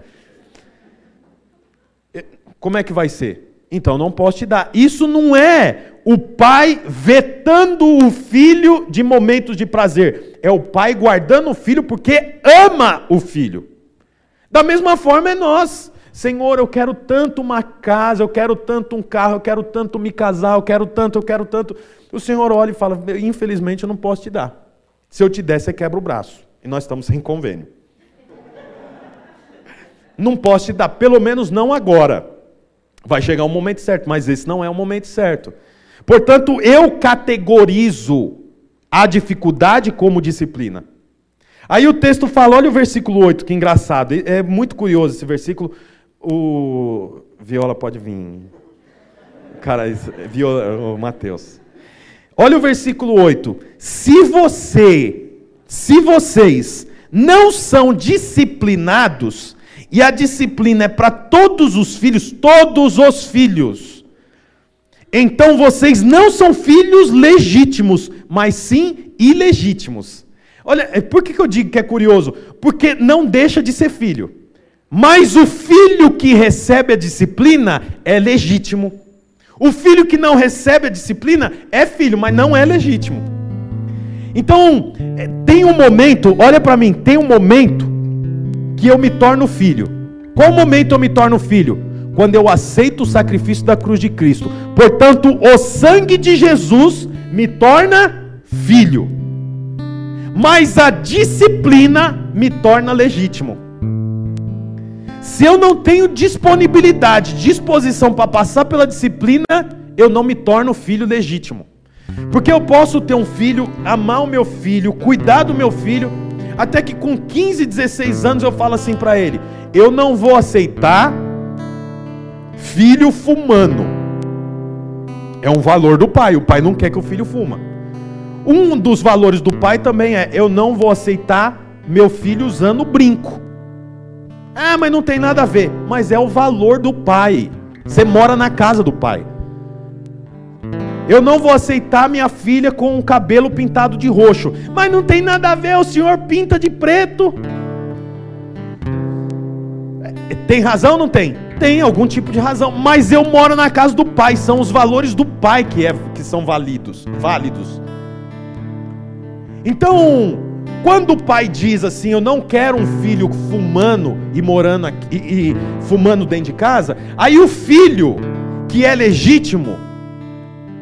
Como é que vai ser? Então não posso te dar. Isso não é o pai vetando o filho de momentos de prazer. É o pai guardando o filho porque ama o filho. Da mesma forma é nós. Senhor, eu quero tanto uma casa, eu quero tanto um carro, eu quero tanto me casar, eu quero tanto, eu quero tanto. O Senhor olha e fala: infelizmente eu não posso te dar. Se eu te der, você quebra o braço. E nós estamos sem convênio. [LAUGHS] Não posso te dar, pelo menos não agora. Vai chegar o momento certo, mas esse não é o momento certo. Portanto, eu categorizo a dificuldade como disciplina. Aí o texto fala, olha o versículo 8, que engraçado. É muito curioso esse versículo. O Viola pode vir. Cara, Viola, o Mateus. Olha o versículo 8. Se você, se vocês não são disciplinados, e a disciplina é para todos os filhos, todos os filhos. Então vocês não são filhos legítimos, mas sim ilegítimos. Olha, é, por que eu digo que é curioso? Porque não deixa de ser filho. Mas o filho que recebe a disciplina é legítimo. O filho que não recebe a disciplina é filho, mas não é legítimo. Então, é, tem um momento, olha para mim, tem um momento que eu me torno filho. Qual momento eu me torno filho? Quando eu aceito o sacrifício da cruz de Cristo. Portanto, o sangue de Jesus me torna filho. Mas a disciplina me torna legítimo. Se eu não tenho disponibilidade, disposição para passar pela disciplina, eu não me torno filho legítimo. Porque eu posso ter um filho, amar o meu filho, cuidar do meu filho, até que com 15, 16 anos eu falo assim para ele: eu não vou aceitar filho fumando. É um valor do pai. O pai não quer que o filho fuma. Um dos valores do pai também é: eu não vou aceitar meu filho usando brinco. Ah, mas não tem nada a ver. Mas é o valor do pai. Você mora na casa do pai. Eu não vou aceitar minha filha com o cabelo pintado de roxo. Mas não tem nada a ver, o senhor pinta de preto. É, tem razão ou não tem? Tem algum tipo de razão. Mas eu moro na casa do pai. São os valores do pai que, é, que são válidos. válidos. Então, quando o pai diz assim, eu não quero um filho fumando e morando aqui, e, e fumando dentro de casa, aí o filho que é legítimo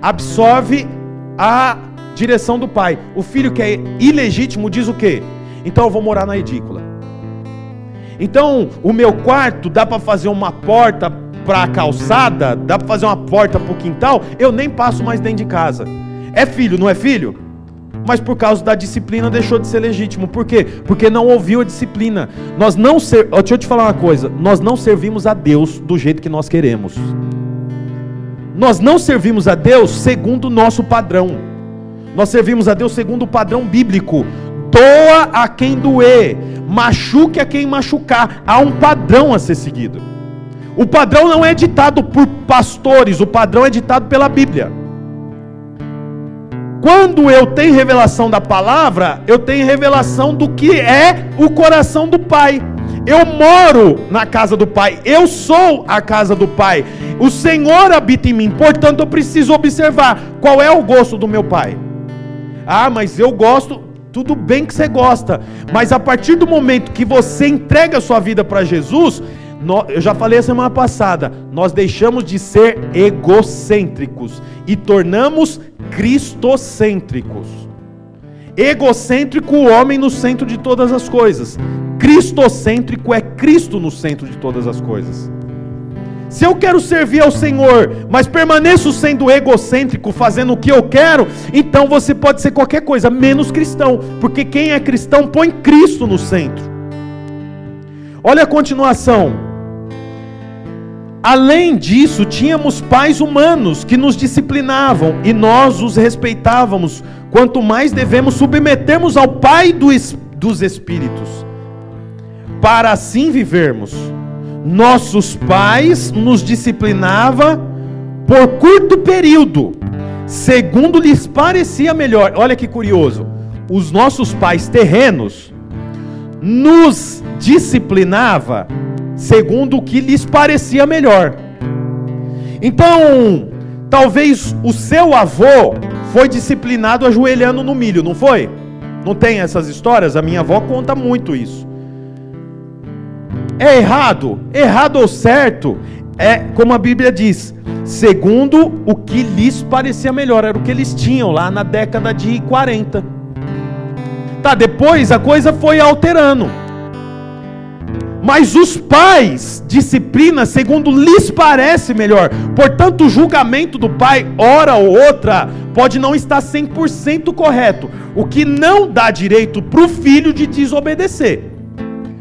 absorve a direção do pai. O filho que é ilegítimo diz o quê? Então eu vou morar na edícula. Então, o meu quarto dá para fazer uma porta para a calçada, dá para fazer uma porta para o quintal, eu nem passo mais dentro de casa. É filho, não é filho? Mas por causa da disciplina deixou de ser legítimo. Por quê? Porque não ouviu a disciplina. Nós não ser... deixa eu te falar uma coisa, nós não servimos a Deus do jeito que nós queremos. Nós não servimos a Deus segundo o nosso padrão. Nós servimos a Deus segundo o padrão bíblico. Doa a quem doer, machuque a quem machucar. Há um padrão a ser seguido. O padrão não é ditado por pastores, o padrão é ditado pela Bíblia. Quando eu tenho revelação da palavra, eu tenho revelação do que é o coração do Pai. Eu moro na casa do Pai, eu sou a casa do Pai. O Senhor habita em mim, portanto eu preciso observar qual é o gosto do meu Pai. Ah, mas eu gosto, tudo bem que você gosta, mas a partir do momento que você entrega a sua vida para Jesus, eu já falei a semana passada, nós deixamos de ser egocêntricos e tornamos cristocêntricos. Egocêntrico, o homem no centro de todas as coisas. Cristocêntrico é Cristo no centro de todas as coisas. Se eu quero servir ao Senhor, mas permaneço sendo egocêntrico, fazendo o que eu quero, então você pode ser qualquer coisa, menos cristão, porque quem é cristão põe Cristo no centro. Olha a continuação. Além disso, tínhamos pais humanos que nos disciplinavam e nós os respeitávamos, quanto mais devemos submetermos ao Pai dos Espíritos, para assim vivermos. Nossos pais nos disciplinavam por curto período, segundo lhes parecia melhor. Olha que curioso. Os nossos pais terrenos nos disciplinava segundo o que lhes parecia melhor. Então, talvez o seu avô foi disciplinado ajoelhando no milho, não foi? Não tem essas histórias? A minha avó conta muito isso. É errado? Errado ou certo? É como a Bíblia diz, segundo o que lhes parecia melhor, era o que eles tinham lá na década de 40. Tá, depois a coisa foi alterando. Mas os pais disciplinam segundo lhes parece melhor. Portanto, o julgamento do pai, hora ou outra, pode não estar 100% correto, o que não dá direito para o filho de desobedecer.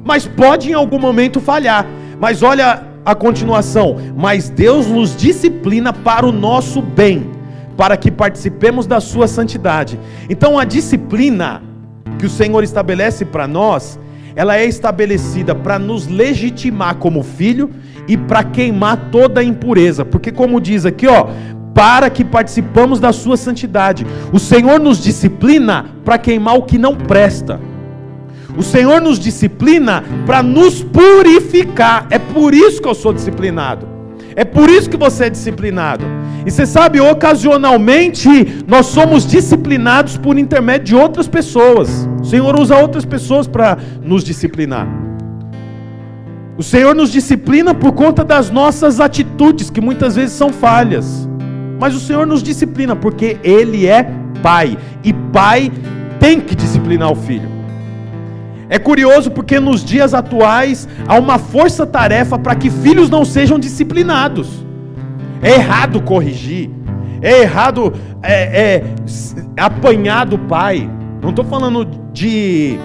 Mas pode em algum momento falhar. Mas olha a continuação: Mas Deus nos disciplina para o nosso bem, para que participemos da sua santidade. Então, a disciplina que o Senhor estabelece para nós ela é estabelecida para nos legitimar como filho e para queimar toda a impureza, porque como diz aqui, ó, para que participamos da sua santidade. O Senhor nos disciplina para queimar o que não presta. O Senhor nos disciplina para nos purificar. É por isso que eu sou disciplinado. É por isso que você é disciplinado. E você sabe, ocasionalmente, nós somos disciplinados por intermédio de outras pessoas. Senhor usa outras pessoas para nos disciplinar. O Senhor nos disciplina por conta das nossas atitudes, que muitas vezes são falhas. Mas o Senhor nos disciplina porque Ele é Pai. E Pai tem que disciplinar o filho. É curioso porque nos dias atuais há uma força-tarefa para que filhos não sejam disciplinados. É errado corrigir, é errado é, é, apanhar do pai. Não estou falando de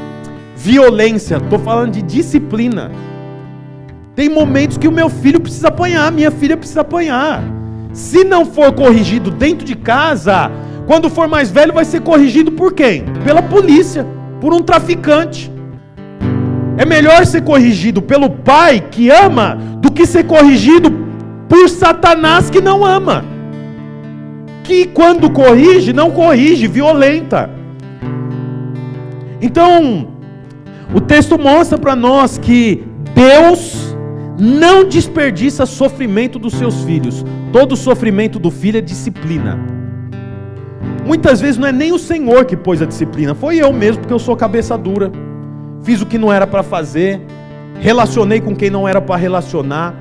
violência, estou falando de disciplina. Tem momentos que o meu filho precisa apanhar, minha filha precisa apanhar. Se não for corrigido dentro de casa, quando for mais velho, vai ser corrigido por quem? Pela polícia, por um traficante. É melhor ser corrigido pelo pai que ama do que ser corrigido por Satanás que não ama. Que quando corrige, não corrige, violenta. Então, o texto mostra para nós que Deus não desperdiça sofrimento dos seus filhos. Todo sofrimento do filho é disciplina. Muitas vezes não é nem o Senhor que pôs a disciplina, foi eu mesmo, porque eu sou cabeça dura. Fiz o que não era para fazer, relacionei com quem não era para relacionar,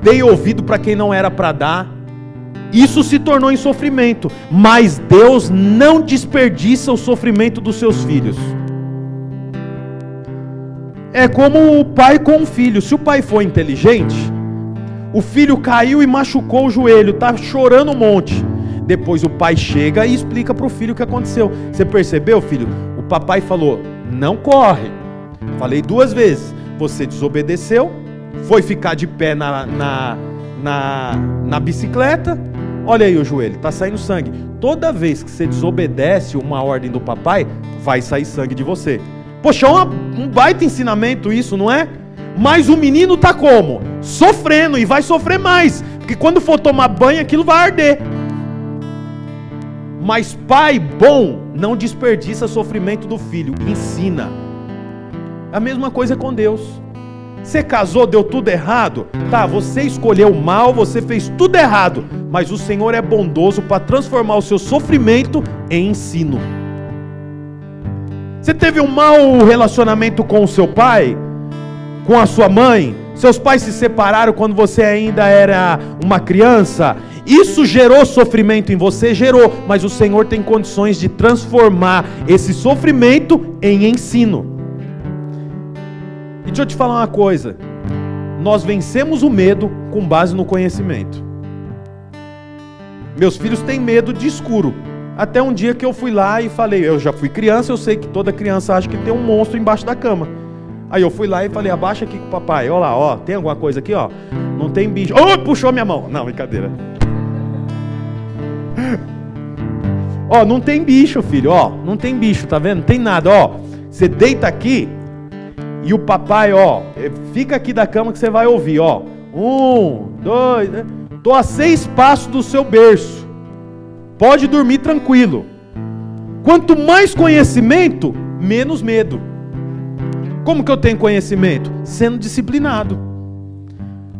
dei ouvido para quem não era para dar. Isso se tornou em sofrimento, mas Deus não desperdiça o sofrimento dos seus filhos. É como o pai com o filho. Se o pai for inteligente, o filho caiu e machucou o joelho, está chorando um monte. Depois o pai chega e explica para o filho o que aconteceu. Você percebeu, filho? O papai falou: não corre. Falei duas vezes. Você desobedeceu, foi ficar de pé na, na, na, na bicicleta. Olha aí o joelho, está saindo sangue. Toda vez que você desobedece uma ordem do papai, vai sair sangue de você. Poxa, é um baita ensinamento isso, não é? Mas o menino tá como? Sofrendo e vai sofrer mais, porque quando for tomar banho aquilo vai arder. Mas pai bom não desperdiça sofrimento do filho, ensina. A mesma coisa com Deus. Você casou, deu tudo errado? Tá, você escolheu mal, você fez tudo errado, mas o Senhor é bondoso para transformar o seu sofrimento em ensino. Você teve um mau relacionamento com o seu pai? Com a sua mãe? Seus pais se separaram quando você ainda era uma criança? Isso gerou sofrimento em você? Gerou, mas o Senhor tem condições de transformar esse sofrimento em ensino. E deixa eu te falar uma coisa: nós vencemos o medo com base no conhecimento. Meus filhos têm medo de escuro, até um dia que eu fui lá e falei, eu já fui criança, eu sei que toda criança acha que tem um monstro embaixo da cama. Aí eu fui lá e falei, abaixa aqui com o papai, olha lá, ó, tem alguma coisa aqui, ó? Não tem bicho. Oh, puxou minha mão. Não, brincadeira. [LAUGHS] ó, não tem bicho, filho, ó, não tem bicho, tá vendo? Não tem nada, ó. Você deita aqui e o papai, ó, fica aqui da cama que você vai ouvir, ó. Um, dois, né? tô a seis passos do seu berço. Pode dormir tranquilo. Quanto mais conhecimento, menos medo. Como que eu tenho conhecimento? Sendo disciplinado.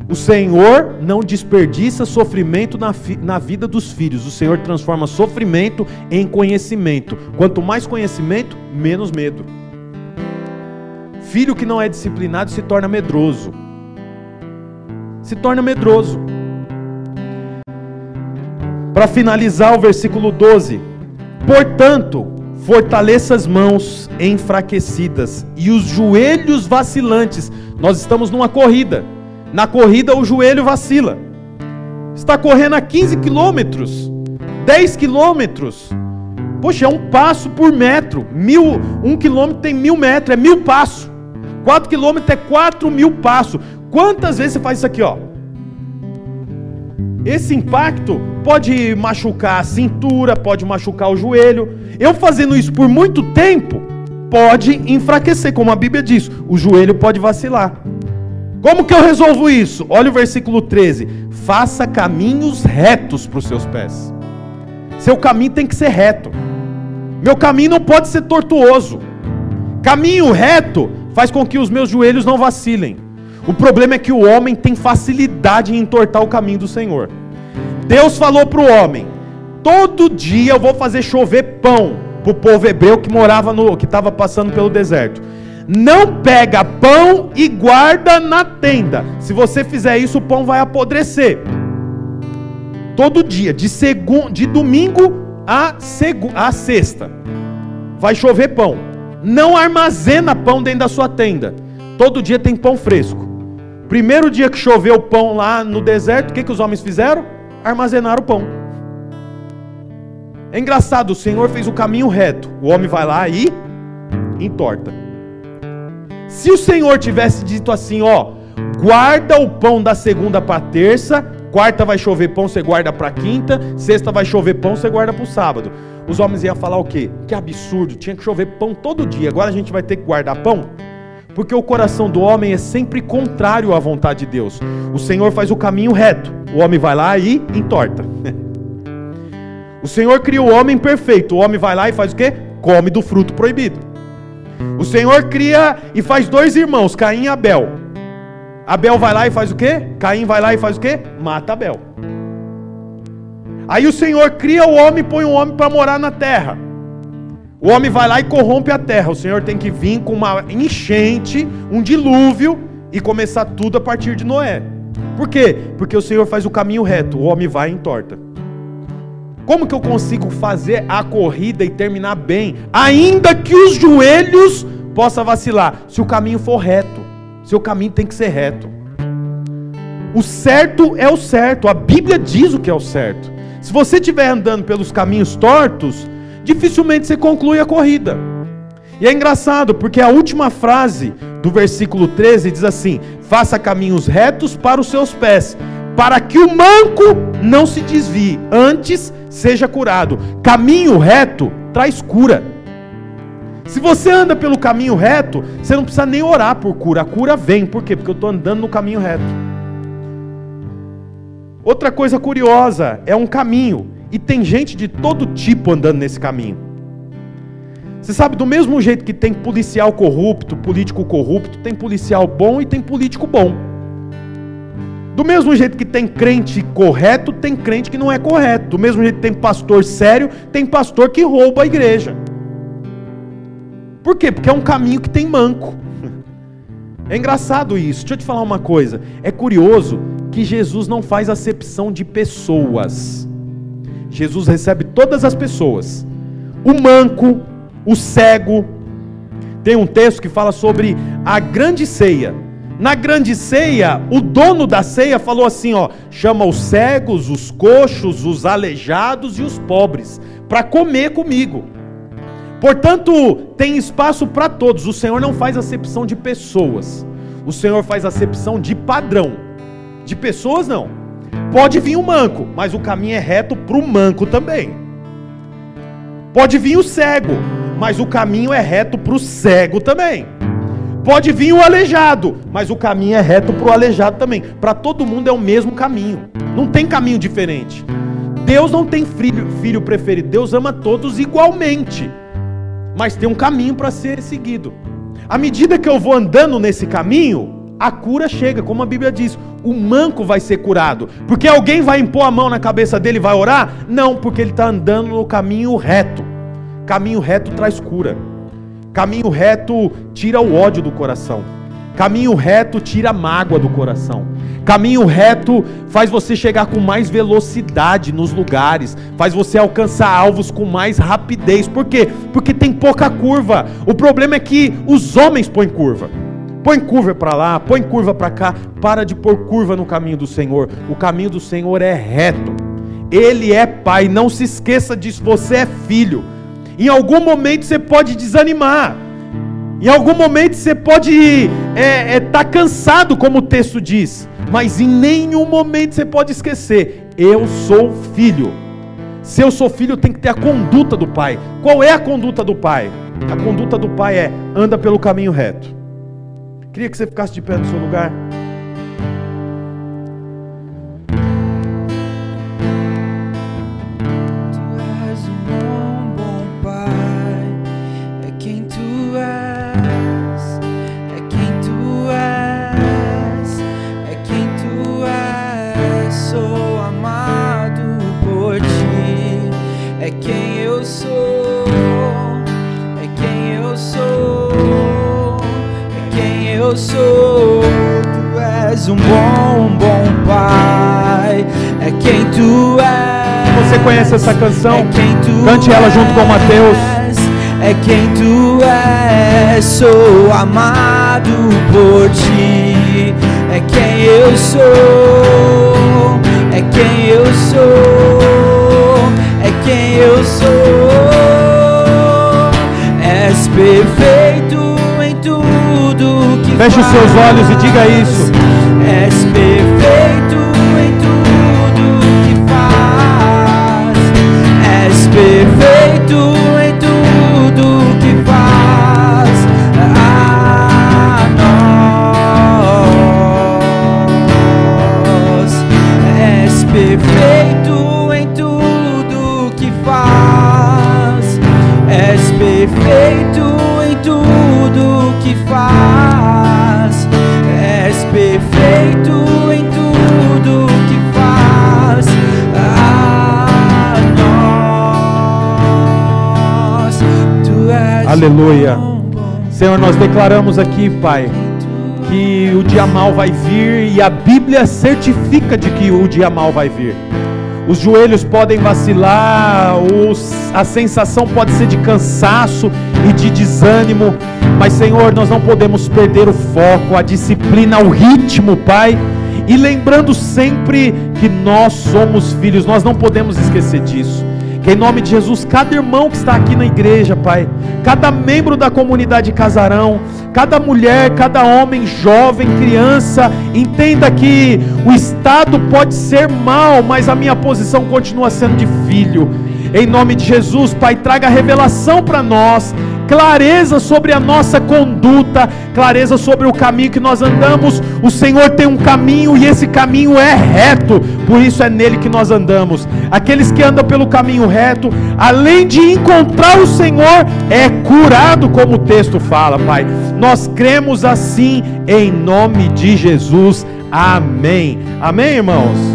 O Senhor não desperdiça sofrimento na, na vida dos filhos. O Senhor transforma sofrimento em conhecimento. Quanto mais conhecimento, menos medo. Filho que não é disciplinado se torna medroso. Se torna medroso. Para finalizar o versículo 12: Portanto, fortaleça as mãos enfraquecidas e os joelhos vacilantes. Nós estamos numa corrida. Na corrida, o joelho vacila. Está correndo a 15 quilômetros, 10 quilômetros. Poxa, é um passo por metro. Mil, um quilômetro tem mil metros, é mil passos. Quatro quilômetros é quatro mil passos. Quantas vezes você faz isso aqui, ó? Esse impacto pode machucar a cintura, pode machucar o joelho. Eu fazendo isso por muito tempo, pode enfraquecer, como a Bíblia diz, o joelho pode vacilar. Como que eu resolvo isso? Olha o versículo 13: faça caminhos retos para os seus pés. Seu caminho tem que ser reto. Meu caminho não pode ser tortuoso. Caminho reto faz com que os meus joelhos não vacilem. O problema é que o homem tem facilidade em entortar o caminho do Senhor. Deus falou para o homem: todo dia eu vou fazer chover pão para o povo hebreu que morava no, que estava passando pelo deserto. Não pega pão e guarda na tenda. Se você fizer isso, o pão vai apodrecer. Todo dia, de segundo, de domingo a, segu, a sexta, vai chover pão. Não armazena pão dentro da sua tenda. Todo dia tem pão fresco. Primeiro dia que choveu pão lá no deserto, o que, que os homens fizeram? Armazenaram o pão. É engraçado, o Senhor fez o caminho reto. O homem vai lá e entorta. Se o Senhor tivesse dito assim, ó, guarda o pão da segunda para terça, quarta vai chover pão, você guarda para quinta, sexta vai chover pão, você guarda para o sábado. Os homens iam falar o quê? Que absurdo, tinha que chover pão todo dia, agora a gente vai ter que guardar pão? Porque o coração do homem é sempre contrário à vontade de Deus. O Senhor faz o caminho reto, o homem vai lá e entorta. [LAUGHS] O Senhor cria o homem perfeito, o homem vai lá e faz o quê? Come do fruto proibido. O Senhor cria e faz dois irmãos, Caim e Abel. Abel vai lá e faz o quê? Caim vai lá e faz o quê? Mata Abel. Aí o Senhor cria o homem e põe o homem para morar na terra. O homem vai lá e corrompe a terra. O Senhor tem que vir com uma enchente, um dilúvio e começar tudo a partir de Noé. Por quê? Porque o Senhor faz o caminho reto, o homem vai em torta. Como que eu consigo fazer a corrida e terminar bem, ainda que os joelhos possam vacilar, se o caminho for reto? Seu caminho tem que ser reto. O certo é o certo, a Bíblia diz o que é o certo. Se você estiver andando pelos caminhos tortos, dificilmente você conclui a corrida. E é engraçado, porque a última frase do versículo 13 diz assim: Faça caminhos retos para os seus pés, para que o manco não se desvie, antes seja curado. Caminho reto traz cura. Se você anda pelo caminho reto, você não precisa nem orar por cura. A cura vem, por quê? Porque eu estou andando no caminho reto. Outra coisa curiosa é um caminho, e tem gente de todo tipo andando nesse caminho. Você sabe, do mesmo jeito que tem policial corrupto, político corrupto, tem policial bom e tem político bom. Do mesmo jeito que tem crente correto, tem crente que não é correto. Do mesmo jeito que tem pastor sério, tem pastor que rouba a igreja. Por quê? Porque é um caminho que tem manco. [LAUGHS] É engraçado isso. Deixa eu te falar uma coisa. É curioso que Jesus não faz acepção de pessoas. Jesus recebe todas as pessoas. O manco, o cego. Tem um texto que fala sobre a grande ceia. Na grande ceia, o dono da ceia falou assim: ó, chama os cegos, os coxos, os aleijados e os pobres para comer comigo. Portanto, tem espaço para todos. O Senhor não faz acepção de pessoas. O Senhor faz acepção de padrão. De pessoas não. Pode vir o manco, mas o caminho é reto para o manco também. Pode vir o cego, mas o caminho é reto para o cego também. Pode vir o aleijado, mas o caminho é reto para o aleijado também. Para todo mundo é o mesmo caminho. Não tem caminho diferente. Deus não tem filho, filho preferido. Deus ama todos igualmente. Mas tem um caminho para ser seguido. À medida que eu vou andando nesse caminho, a cura chega, como a Bíblia diz. O manco vai ser curado. Porque alguém vai impor a mão na cabeça dele e vai orar? Não, porque ele está andando no caminho reto. Caminho reto traz cura. Caminho reto tira o ódio do coração. Caminho reto tira a mágoa do coração. Caminho reto faz você chegar com mais velocidade nos lugares, faz você alcançar alvos com mais rapidez. Por quê? Porque tem pouca curva. O problema é que os homens põem curva. Põe curva para lá, põe curva para cá. Para de pôr curva no caminho do Senhor. O caminho do Senhor é reto. Ele é pai. Não se esqueça disso. Você é filho. Em algum momento você pode desanimar. Em algum momento você pode estar é, é, tá cansado, como o texto diz. Mas em nenhum momento você pode esquecer: eu sou filho. Se eu sou filho, tem que ter a conduta do pai. Qual é a conduta do pai? A conduta do pai é: anda pelo caminho reto. Queria que você ficasse de pé no seu lugar. Conhece essa canção? É Cante ela junto com Mateus. É quem tu és. Sou amado por ti. É quem eu sou. É quem eu sou. É quem eu sou. És perfeito em tudo que Feche os seus olhos e diga isso. És perfeito Aleluia. Senhor, nós declaramos aqui, Pai, que o dia mal vai vir e a Bíblia certifica de que o dia mal vai vir. Os joelhos podem vacilar, os, a sensação pode ser de cansaço e de desânimo, mas Senhor, nós não podemos perder o foco, a disciplina, o ritmo, Pai. E lembrando sempre que nós somos filhos, nós não podemos esquecer disso. Que em nome de Jesus, cada irmão que está aqui na igreja, Pai, cada membro da comunidade Casarão, cada mulher, cada homem, jovem, criança, entenda que o estado pode ser mal, mas a minha posição continua sendo de filho. Em nome de Jesus, Pai, traga revelação para nós clareza sobre a nossa conduta, clareza sobre o caminho que nós andamos. O Senhor tem um caminho e esse caminho é reto, por isso é nele que nós andamos. Aqueles que andam pelo caminho reto, além de encontrar o Senhor, é curado, como o texto fala, Pai. Nós cremos assim em nome de Jesus. Amém. Amém, irmãos.